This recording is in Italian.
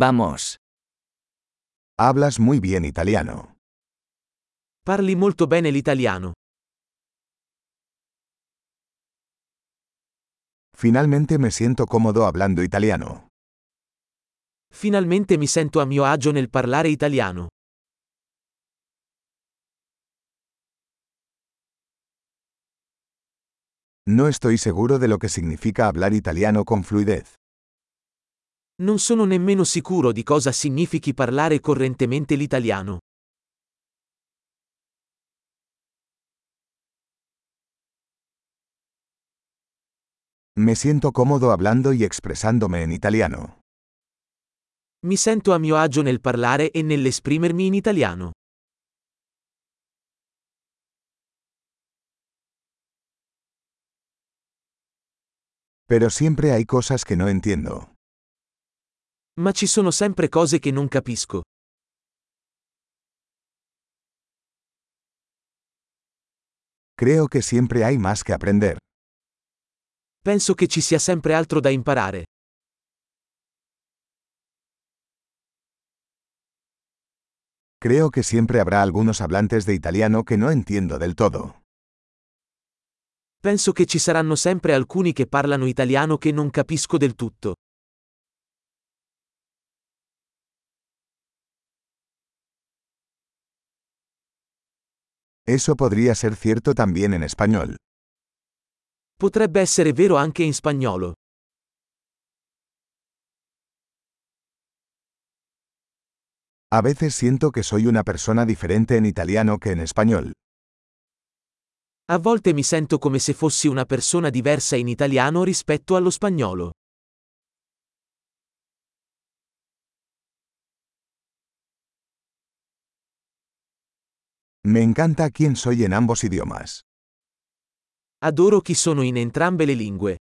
Vamos. Hablas muy bien italiano. Parli molto bene l'italiano. Finalmente me siento cómodo hablando italiano. Finalmente mi sento a mio agio nel parlare italiano. No estoy seguro de lo que significa hablar italiano con fluidez. Non sono nemmeno sicuro di cosa significhi parlare correntemente l'italiano. Me siento cómodo hablando y expresándome en italiano. Mi sento a mio agio nel parlare e nell'esprimermi in italiano. Pero siempre hay cosas que no entiendo. Ma ci sono sempre cose che non capisco. Creo que siempre hay más que aprender. Penso che ci sia sempre altro da imparare. Creo que siempre habrá algunos hablantes de italiano que no entiendo del todo. Penso che ci saranno sempre alcuni che parlano italiano che non capisco del tutto. Eso podría ser cierto también en español. Potrebbe essere vero anche in spagnolo. A veces siento que soy una persona diferente en italiano que en español. A volte mi sento come se fossi una persona diversa in italiano rispetto allo spagnolo. Me encanta quién soy en ambos idiomas. Adoro chi sono in entrambe le lingue.